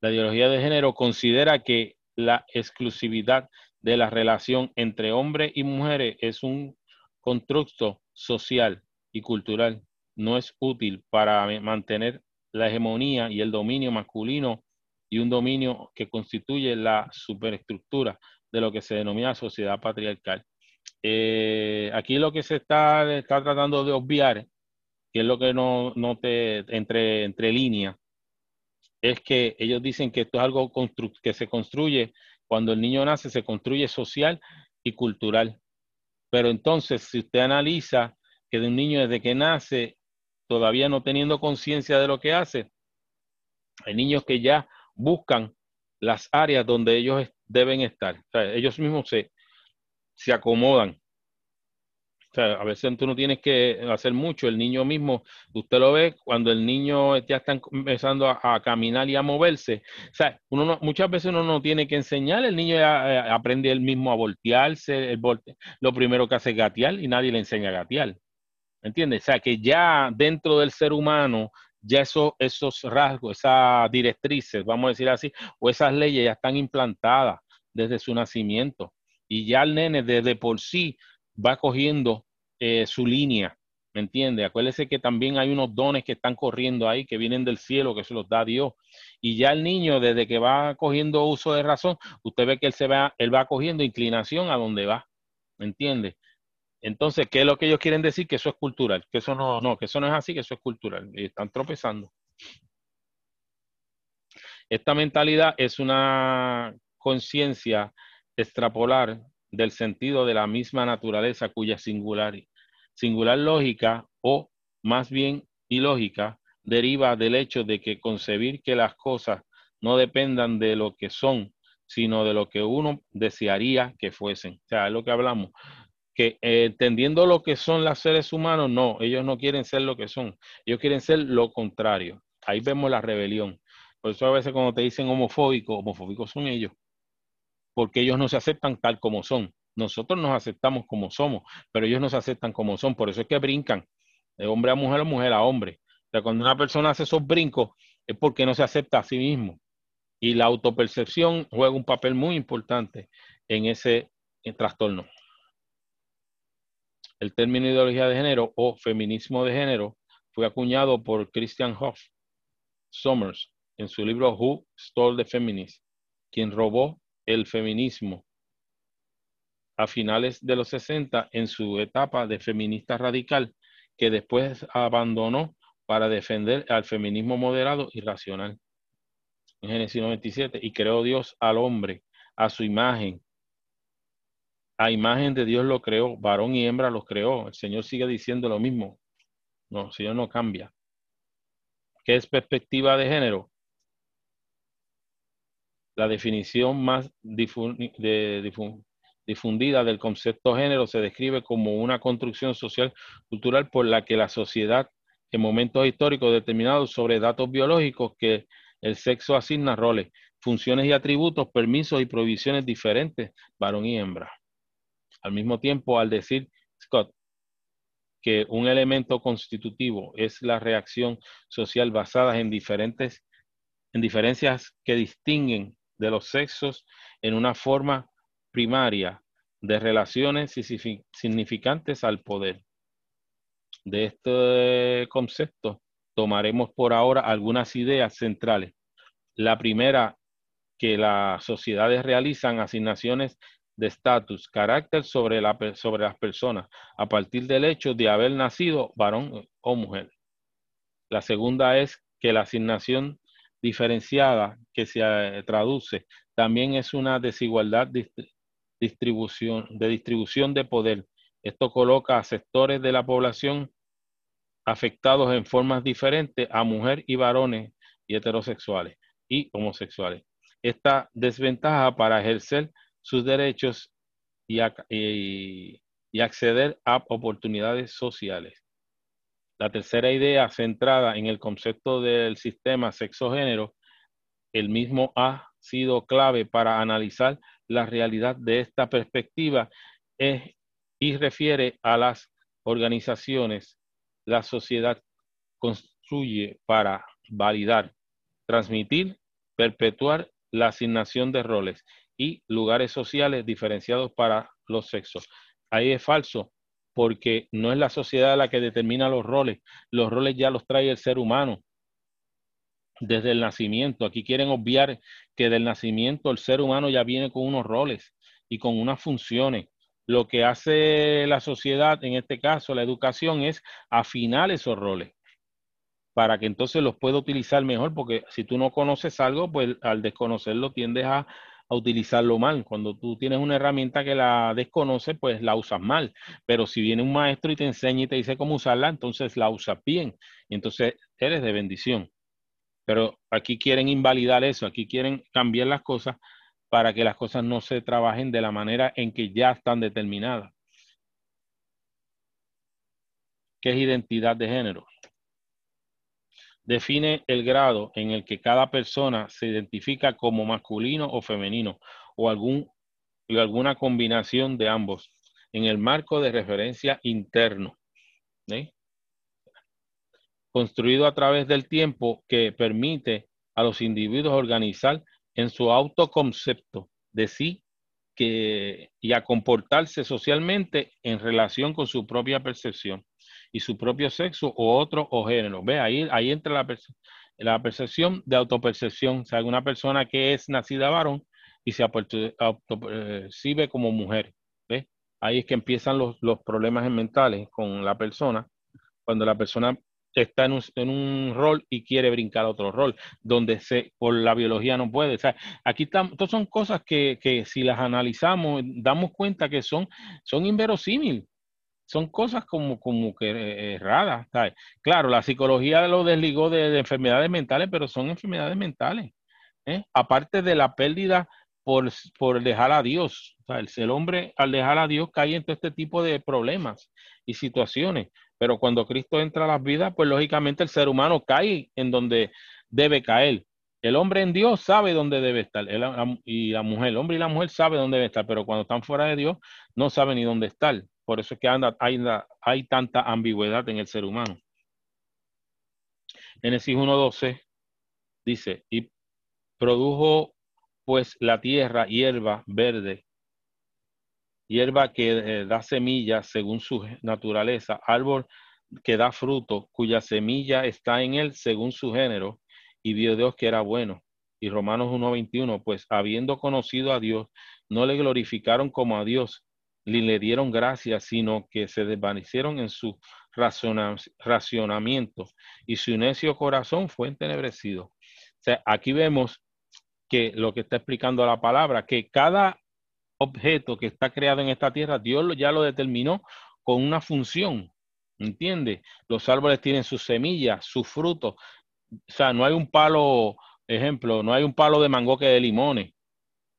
La ideología de género considera que la exclusividad de la relación entre hombres y mujeres es un constructo social y cultural. No es útil para mantener la hegemonía y el dominio masculino y un dominio que constituye la superestructura de lo que se denomina sociedad patriarcal. Eh, aquí lo que se está, está tratando de obviar, que es lo que no, no te entre, entre líneas, es que ellos dicen que esto es algo que se construye cuando el niño nace, se construye social y cultural. Pero entonces, si usted analiza que de un niño desde que nace, todavía no teniendo conciencia de lo que hace, hay niños que ya buscan las áreas donde ellos deben estar. ellos mismos se, se acomodan. a veces tú no tienes que hacer mucho. El niño mismo, usted lo ve cuando el niño ya está empezando a, caminar y a moverse. O sea, uno muchas veces uno no tiene que enseñar. El niño ya, eh, aprende él mismo a voltearse. El lo primero que hace es gatear y nadie le enseña a gatear. ¿Entiendes? O sea, que ya dentro del ser humano ya eso, esos rasgos, esas directrices, vamos a decir así, o esas leyes ya están implantadas desde su nacimiento. Y ya el nene desde por sí va cogiendo eh, su línea, ¿me entiende? Acuérdese que también hay unos dones que están corriendo ahí, que vienen del cielo, que se los da Dios. Y ya el niño, desde que va cogiendo uso de razón, usted ve que él, se va, él va cogiendo inclinación a donde va, ¿me entiende? Entonces, ¿qué es lo que ellos quieren decir? Que eso es cultural, que eso no, no, que eso no es así, que eso es cultural. Y están tropezando. Esta mentalidad es una conciencia extrapolar del sentido de la misma naturaleza cuya singular, singular lógica o más bien ilógica deriva del hecho de que concebir que las cosas no dependan de lo que son, sino de lo que uno desearía que fuesen. O sea, es lo que hablamos que eh, entendiendo lo que son los seres humanos, no, ellos no quieren ser lo que son, ellos quieren ser lo contrario. Ahí vemos la rebelión. Por eso a veces cuando te dicen homofóbico, homofóbicos son ellos, porque ellos no se aceptan tal como son. Nosotros nos aceptamos como somos, pero ellos no se aceptan como son. Por eso es que brincan de hombre a mujer o mujer a hombre. O sea, cuando una persona hace esos brincos es porque no se acepta a sí mismo. Y la autopercepción juega un papel muy importante en ese trastorno. El término ideología de género o feminismo de género fue acuñado por Christian Hoff Somers en su libro Who Stole the Feminist, quien robó el feminismo a finales de los 60 en su etapa de feminista radical, que después abandonó para defender al feminismo moderado y racional. En Génesis 97, y creó Dios al hombre a su imagen. A imagen de Dios lo creó, varón y hembra los creó. El Señor sigue diciendo lo mismo. No, el Señor no cambia. ¿Qué es perspectiva de género? La definición más difundida del concepto género se describe como una construcción social cultural por la que la sociedad en momentos históricos determinados sobre datos biológicos que el sexo asigna roles, funciones y atributos, permisos y provisiones diferentes, varón y hembra. Al mismo tiempo, al decir Scott que un elemento constitutivo es la reacción social basada en diferentes en diferencias que distinguen de los sexos en una forma primaria de relaciones significantes al poder. De este concepto tomaremos por ahora algunas ideas centrales. La primera, que las sociedades realizan asignaciones de estatus, carácter sobre, la, sobre las personas a partir del hecho de haber nacido varón o mujer. La segunda es que la asignación diferenciada que se eh, traduce también es una desigualdad de distribución, de distribución de poder. Esto coloca a sectores de la población afectados en formas diferentes a mujeres y varones y heterosexuales y homosexuales. Esta desventaja para ejercer sus derechos y, acceder a oportunidades sociales. La tercera idea centrada en el concepto del sistema sexo-género, el mismo ha sido clave para analizar la realidad de esta perspectiva es, y refiere a las organizaciones. La sociedad construye para validar, transmitir, perpetuar la asignación de roles y lugares sociales diferenciados para los sexos. Ahí es falso porque no es la sociedad la que determina los roles, los roles ya los trae el ser humano desde el nacimiento. Aquí quieren obviar que del nacimiento el ser humano ya viene con unos roles y con unas funciones. Lo que hace la sociedad, en este caso la educación, es afinar esos roles para que entonces los pueda utilizar mejor, porque si tú no conoces algo, pues al desconocerlo tiendes a, a utilizarlo mal. Cuando tú tienes una herramienta que la desconoces, pues la usas mal. Pero si viene un maestro y te enseña y te dice cómo usarla, entonces la usas bien. Y entonces eres de bendición. Pero aquí quieren invalidar eso, aquí quieren cambiar las cosas para que las cosas no se trabajen de la manera en que ya están determinadas. ¿Qué es identidad de género? Define el grado en el que cada persona se identifica como masculino o femenino o algún, alguna combinación de ambos en el marco de referencia interno. Construido a través del tiempo que permite a los individuos organizar en su autoconcepto de sí que, y a comportarse socialmente en relación con su propia percepción y su propio sexo o otro o género. Ve, ahí, ahí entra la, la percepción de autopercepción. O sea, una persona que es nacida varón y se autopercibe como mujer. ¿ve? Ahí es que empiezan los, los problemas mentales con la persona, cuando la persona está en un, en un, rol y quiere brincar a otro rol, donde se, por la biología no puede. O aquí estamos, son cosas que, que, si las analizamos, damos cuenta que son, son inverosímiles son cosas como, como que eh, erradas. Claro, la psicología lo desligó de, enfermedades mentales, pero son enfermedades mentales. ¿eh? Aparte de la pérdida por, por dejar a Dios. El, hombre al dejar a Dios cae en todo este tipo de problemas y situaciones. Pero cuando Cristo entra a las vidas, pues lógicamente el ser humano cae en donde debe caer. El hombre en Dios sabe dónde debe estar. y la mujer, el hombre y la mujer sabe dónde debe estar, pero cuando están fuera de Dios, no saben ni dónde estar. Por eso es que anda, hay, tanta ambigüedad en el ser humano. Génesis 1.12 dice, y produjo pues la tierra hierba verde, hierba que eh, da semillas según su naturaleza, árbol que da fruto, cuya semilla está en él según su género, y vio Dios que era bueno. Y Romanos 1.21, pues habiendo conocido a Dios, no le glorificaron como a Dios, ni le dieron gracias, sino que se desvanecieron en su racionamiento y su necio corazón fue entenebrecido. O sea, aquí vemos que lo que está explicando la palabra, que cada objeto que está creado en esta tierra, Dios ya lo determinó con una función. ¿Entiende? Los árboles tienen sus semillas, sus frutos. O sea, no hay un palo, ejemplo, no hay un palo de mango que de limones.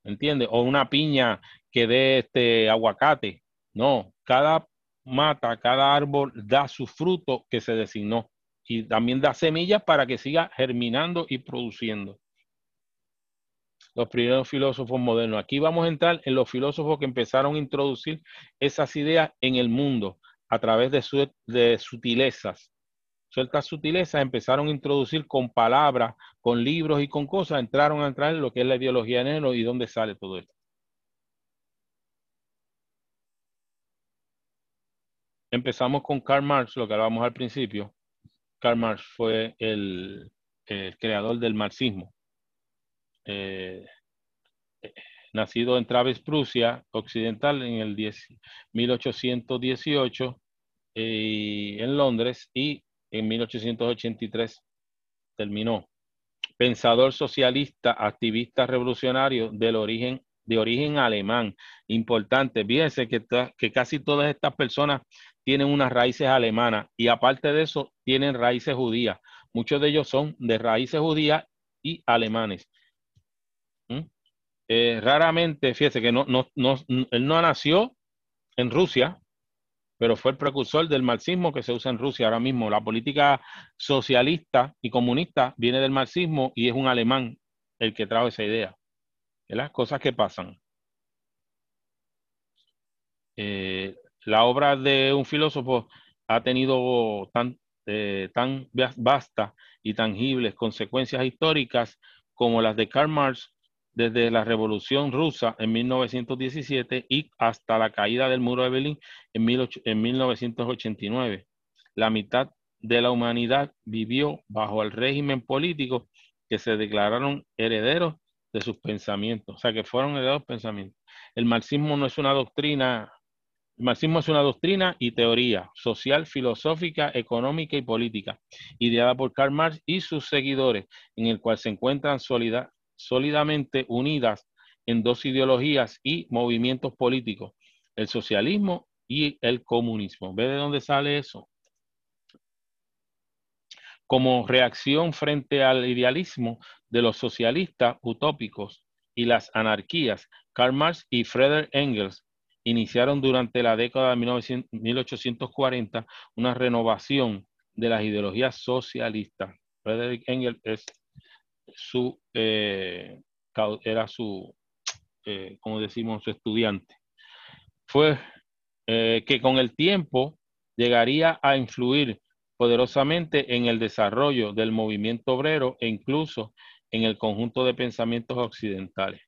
¿Entiende? O una piña que dé este aguacate. No, cada mata, cada árbol da su fruto que se designó y también da semillas para que siga germinando y produciendo. Los primeros filósofos modernos. Aquí vamos a entrar en los filósofos que empezaron a introducir esas ideas en el mundo a través de, su, de sutilezas. Ciertas sutilezas empezaron a introducir con palabras, con libros y con cosas, entraron a entrar en lo que es la ideología de y dónde sale todo esto. Empezamos con Karl Marx, lo que hablábamos al principio. Karl Marx fue el, creador del marxismo. Eh, nacido en Traves, Prusia Occidental en el 1818 eh, en Londres y en 1883 terminó. Pensador socialista, activista revolucionario del origen, de origen alemán. Importante, fíjense que, que casi todas estas personas tienen unas raíces alemanas y aparte de eso tienen raíces judías. Muchos de ellos son de raíces judías y alemanes. ¿Mm? Eh, raramente, fíjese que no, no, no, él no nació en Rusia, pero fue el precursor del marxismo que se usa en Rusia ahora mismo. La política socialista y comunista viene del marxismo y es un alemán el que trae esa idea. las cosas que pasan. Eh, la obra de un filósofo ha tenido tan, eh, tan vasta y tangibles consecuencias históricas como las de Karl Marx desde la Revolución Rusa en 1917 y hasta la caída del muro de Berlín en, en 1989. La mitad de la humanidad vivió bajo el régimen político que se declararon herederos de sus pensamientos, o sea, que fueron herederos pensamientos. El marxismo no es una doctrina el marxismo es una doctrina y teoría social, filosófica, económica y política, ideada por Karl Marx y sus seguidores, en el cual se encuentran sólidamente unidas en dos ideologías y movimientos políticos, el socialismo y el comunismo. ¿Ve de dónde sale eso? Como reacción frente al idealismo de los socialistas utópicos y las anarquías, Karl Marx y Friedrich Engels iniciaron durante la década de 1840 una renovación de las ideologías socialistas. Frederick Engels es su, eh, era su, eh, como decimos, su estudiante. Fue eh, que con el tiempo llegaría a influir poderosamente en el desarrollo del movimiento obrero e incluso en el conjunto de pensamientos occidentales.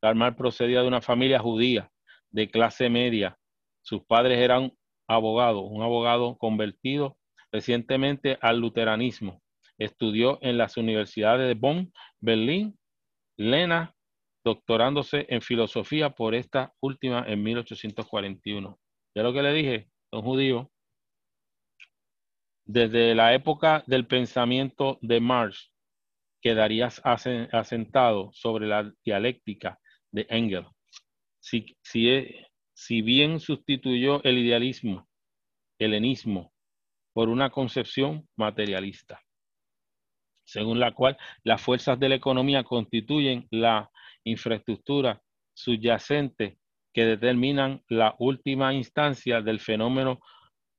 Karl procedía de una familia judía de clase media. Sus padres eran abogados, un abogado convertido recientemente al luteranismo. Estudió en las universidades de Bonn, Berlín, Lena, doctorándose en filosofía por esta última en 1841. Ya lo que le dije, son judíos. Desde la época del pensamiento de Marx, quedarías asentado sobre la dialéctica de Engels si, si, bien sustituyó el idealismo, helenismo, por una concepción materialista, según la cual las fuerzas de la economía constituyen la infraestructura subyacente que determinan la última instancia del fenómeno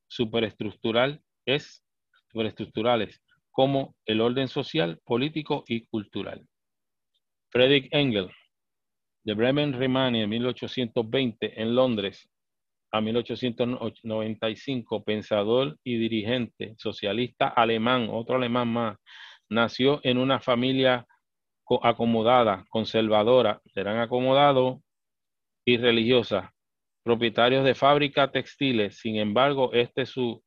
superestructural es superestructurales como el orden social, político y cultural. Friedrich Engels, de Bremen, Remania, en 1820, en Londres, a 1895, pensador y dirigente socialista alemán, otro alemán más, nació en una familia acomodada, conservadora, serán acomodados y religiosa, propietarios de fábricas textiles. Sin embargo, este, su,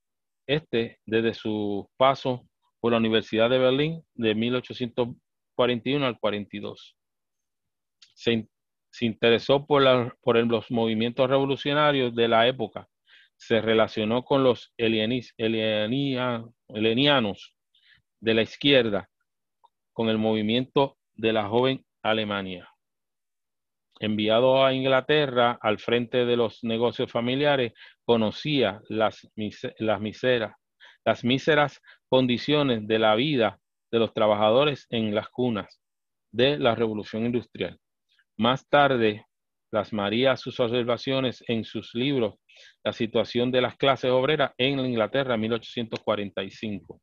este desde su paso por la Universidad de Berlín de 1841 al 42. Se, se interesó por, por los movimientos revolucionarios de la época. Se relacionó con los helenianos de la izquierda, con el movimiento de la joven Alemania. Enviado a Inglaterra al frente de los negocios familiares, conocía las, las, miseras, las míseras condiciones de la vida de los trabajadores en las cunas de la revolución industrial. Más tarde, plasmaría sus observaciones en sus libros La situación de las clases obreras en Inglaterra en 1845.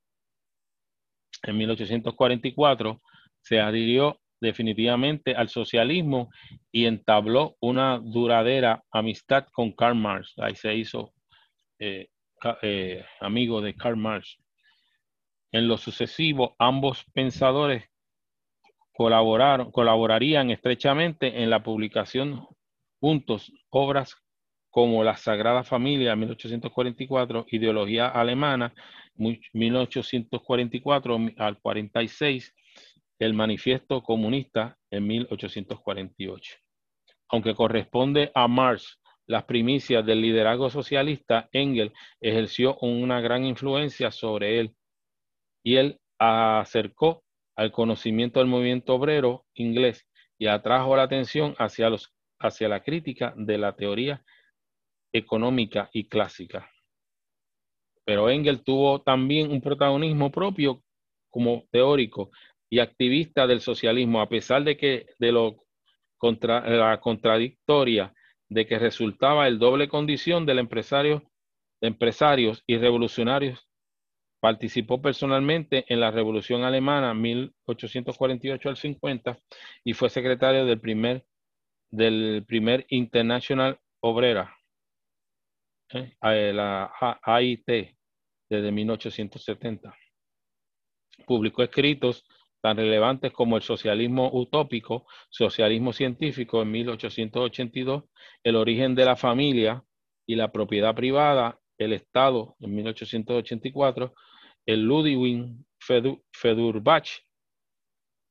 En 1844 se adhirió definitivamente al socialismo y entabló una duradera amistad con Karl Marx. Ahí se hizo eh, eh, amigo de Karl Marx. En lo sucesivo, ambos pensadores colaboraron, colaborarían estrechamente en la publicación juntos obras como La Sagrada Familia, 1844, Ideología Alemana, 1844 al 46, el Manifiesto Comunista en 1848. Aunque corresponde a Marx las primicias del liderazgo socialista, Engels ejerció una gran influencia sobre él y él acercó al conocimiento del movimiento obrero inglés y atrajo la atención hacia, los, hacia la crítica de la teoría económica y clásica. Pero Engels tuvo también un protagonismo propio como teórico y activista del socialismo, a pesar de que de lo contra, la contradictoria de que resultaba el doble condición del empresario, de empresarios y revolucionarios Participó personalmente en la Revolución Alemana 1848 al 50 y fue secretario del primer, del primer International Obrera, ¿eh? la AIT, desde 1870. Publicó escritos tan relevantes como el socialismo utópico, socialismo científico en 1882, el origen de la familia y la propiedad privada, el Estado en 1884, el Ludwig Feuerbach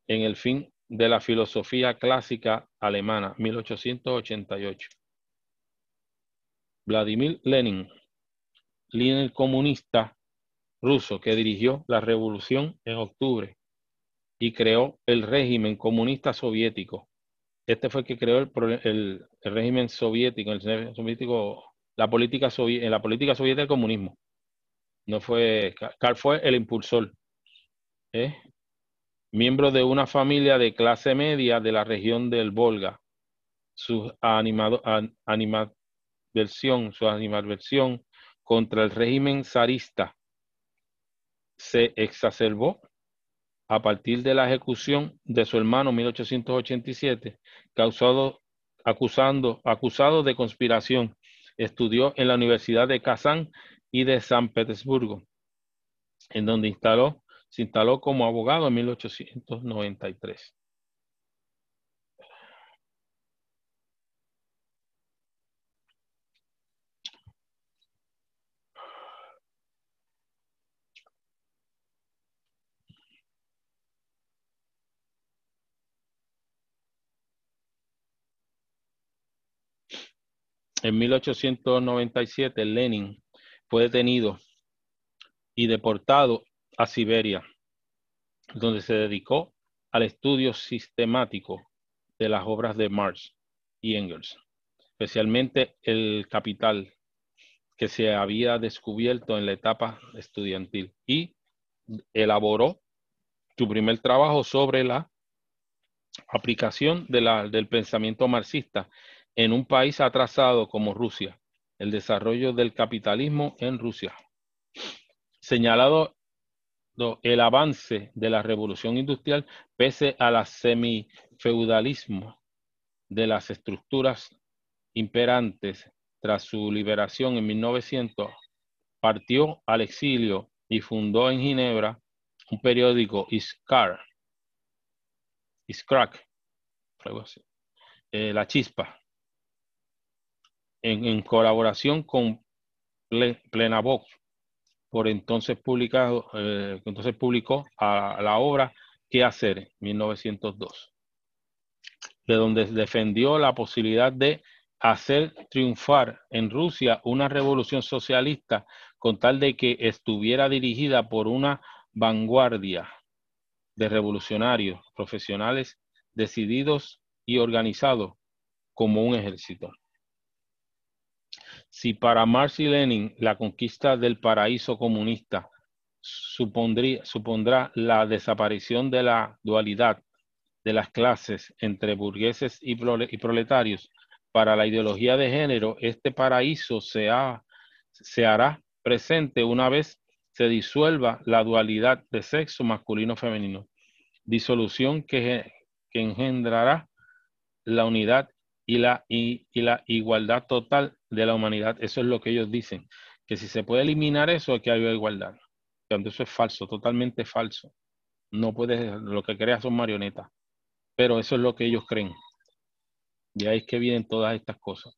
en el fin de la filosofía clásica alemana, 1888. Vladimir Lenin, líder comunista ruso que dirigió la revolución en octubre y creó el régimen comunista soviético. Este fue el que creó el, régimen soviético, el soviético, la política en la política soviética del comunismo. No fue, Carl fue el impulsor. ¿eh? Miembro de una familia de clase media de la región del Volga. Su animado, su animadversión contra el régimen zarista se exacerbó a partir de la ejecución de su hermano en 1887, causado, acusando, acusado de conspiración. Estudió en la Universidad de Kazán y de San Petersburgo, en donde instaló, se instaló como abogado en 1893. En 1897, Lenin fue detenido y deportado a Siberia, donde se dedicó al estudio sistemático de las obras de Marx y Engels, especialmente el capital que se había descubierto en la etapa estudiantil y elaboró su primer trabajo sobre la Aplicación del pensamiento marxista en un país atrasado como Rusia. El desarrollo del capitalismo en Rusia. Señalado el avance de la revolución industrial pese a la semifeudalismo de las estructuras imperantes tras su liberación en 1900, partió al exilio y fundó en Ginebra un periódico Iskar, Iskrak, eh, La Chispa, en, colaboración con Plena Vox, por entonces publicado, eh, entonces publicó la obra ¿Qué hacer? 1902, de donde defendió la posibilidad de hacer triunfar en Rusia una revolución socialista con tal de que estuviera dirigida por una vanguardia de revolucionarios profesionales decididos y organizados como un ejército. Si para Marx y Lenin la conquista del paraíso comunista supondría, supondrá la desaparición de la dualidad de las clases entre burgueses y, proletarios, para la ideología de género, este paraíso se, se hará presente una vez se disuelva la dualidad de sexo masculino-femenino, disolución que, que, engendrará la unidad y la, y, la igualdad total de la humanidad. Eso es lo que ellos dicen, que si se puede eliminar eso, aquí hay igualdad. Cuando eso es falso, totalmente falso. No puedes, lo que creas son marionetas. Pero eso es lo que ellos creen. Y ahí es que vienen todas estas cosas.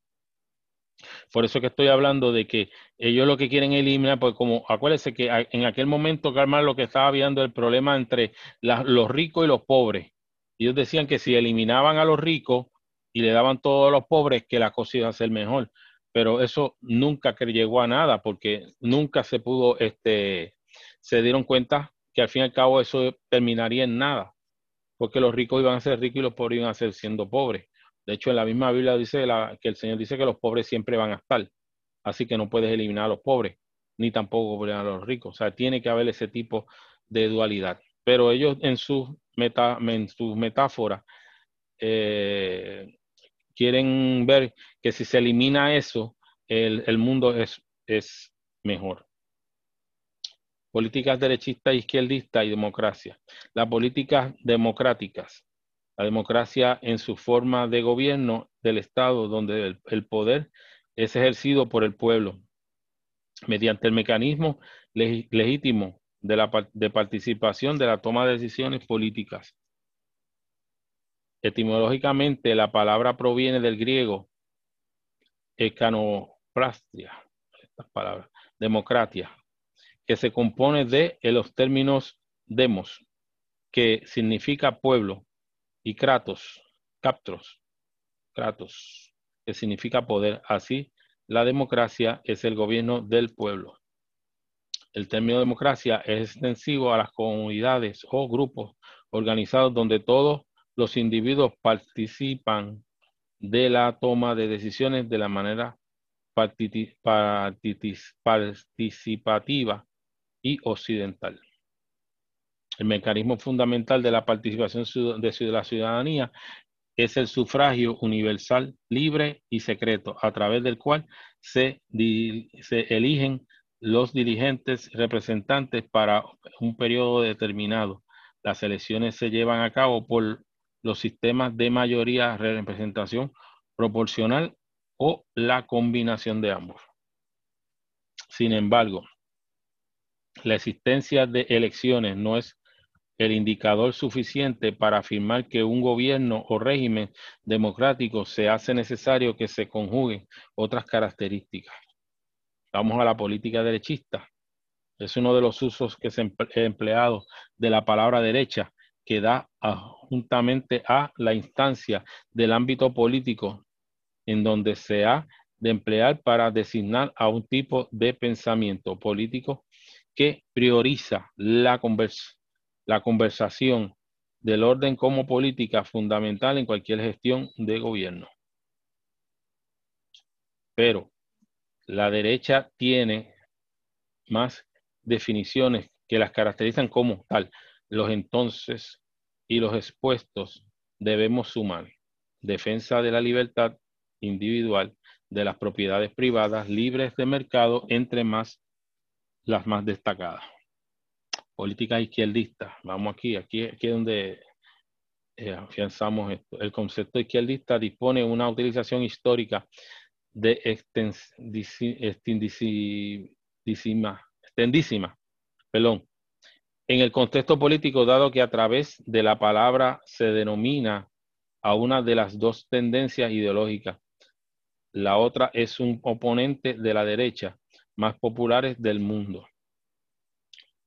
Por eso que estoy hablando de que ellos lo que quieren eliminar, pues como acuérdense que en aquel momento, Carmen, lo que estaba viendo el problema entre los ricos y los pobres. Ellos decían que si eliminaban a los ricos y le daban todo a los pobres, que la cosa iba a ser mejor. Pero eso nunca llegó a nada, porque nunca se pudo, este, se dieron cuenta que al fin y al cabo eso terminaría en nada, porque los ricos iban a ser ricos y los pobres iban a ser siendo pobres. De hecho, en la misma Biblia dice que el Señor dice que los pobres siempre van a estar. Así que no puedes eliminar a los pobres, ni tampoco a los ricos. O sea, tiene que haber ese tipo de dualidad. Pero ellos en sus meta, en sus metáforas eh, quieren ver que si se elimina eso, el, mundo es, es mejor. Políticas derechistas, izquierdistas y democracia. Las políticas democráticas la democracia en su forma de gobierno del Estado, donde el, poder es ejercido por el pueblo mediante el mecanismo legítimo de, la, de participación de la toma de decisiones políticas. Etimológicamente, la palabra proviene del griego ecanoplastia, estas palabras, democracia, que se compone de los términos demos, que significa pueblo, y Kratos, Captros, Kratos, que significa poder. Así, la democracia es el gobierno del pueblo. El término democracia es extensivo a las comunidades o grupos organizados donde todos los individuos participan de la toma de decisiones de la manera participativa y occidental. El mecanismo fundamental de la participación de la ciudadanía es el sufragio universal, libre y secreto, a través del cual se, eligen los dirigentes representantes para un periodo determinado. Las elecciones se llevan a cabo por los sistemas de mayoría representación proporcional o la combinación de ambos. Sin embargo, la existencia de elecciones no es el indicador suficiente para afirmar que un gobierno o régimen democrático se hace necesario que se conjuguen otras características. Vamos a la política derechista. Es uno de los usos que se ha empleado de la palabra derecha que da juntamente a la instancia del ámbito político en donde se ha de emplear para designar a un tipo de pensamiento político que prioriza la conversación la conversación del orden como política fundamental en cualquier gestión de gobierno. Pero la derecha tiene más definiciones que las caracterizan como tal. Los entonces y los expuestos debemos sumar defensa de la libertad individual, de las propiedades privadas libres de mercado, entre más las más destacadas. Política izquierdista. Vamos aquí, aquí, aquí es donde eh, afianzamos esto. El concepto izquierdista dispone una utilización histórica de extendísima, extendísima perdón, en el contexto político, dado que a través de la palabra se denomina a una de las dos tendencias ideológicas. La otra es un oponente de la derecha más populares del mundo.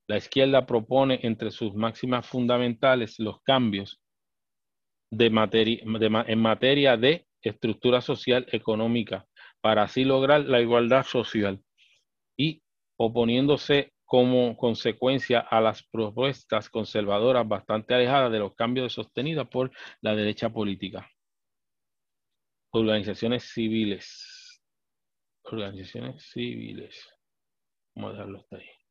La izquierda propone entre sus máximas fundamentales los cambios en materia de estructura social económica para así lograr la igualdad social y oponiéndose como consecuencia a las propuestas conservadoras bastante alejadas de los cambios sostenidos por la derecha política. Organizaciones civiles. Organizaciones civiles. Vamos a dejarlo hasta ahí.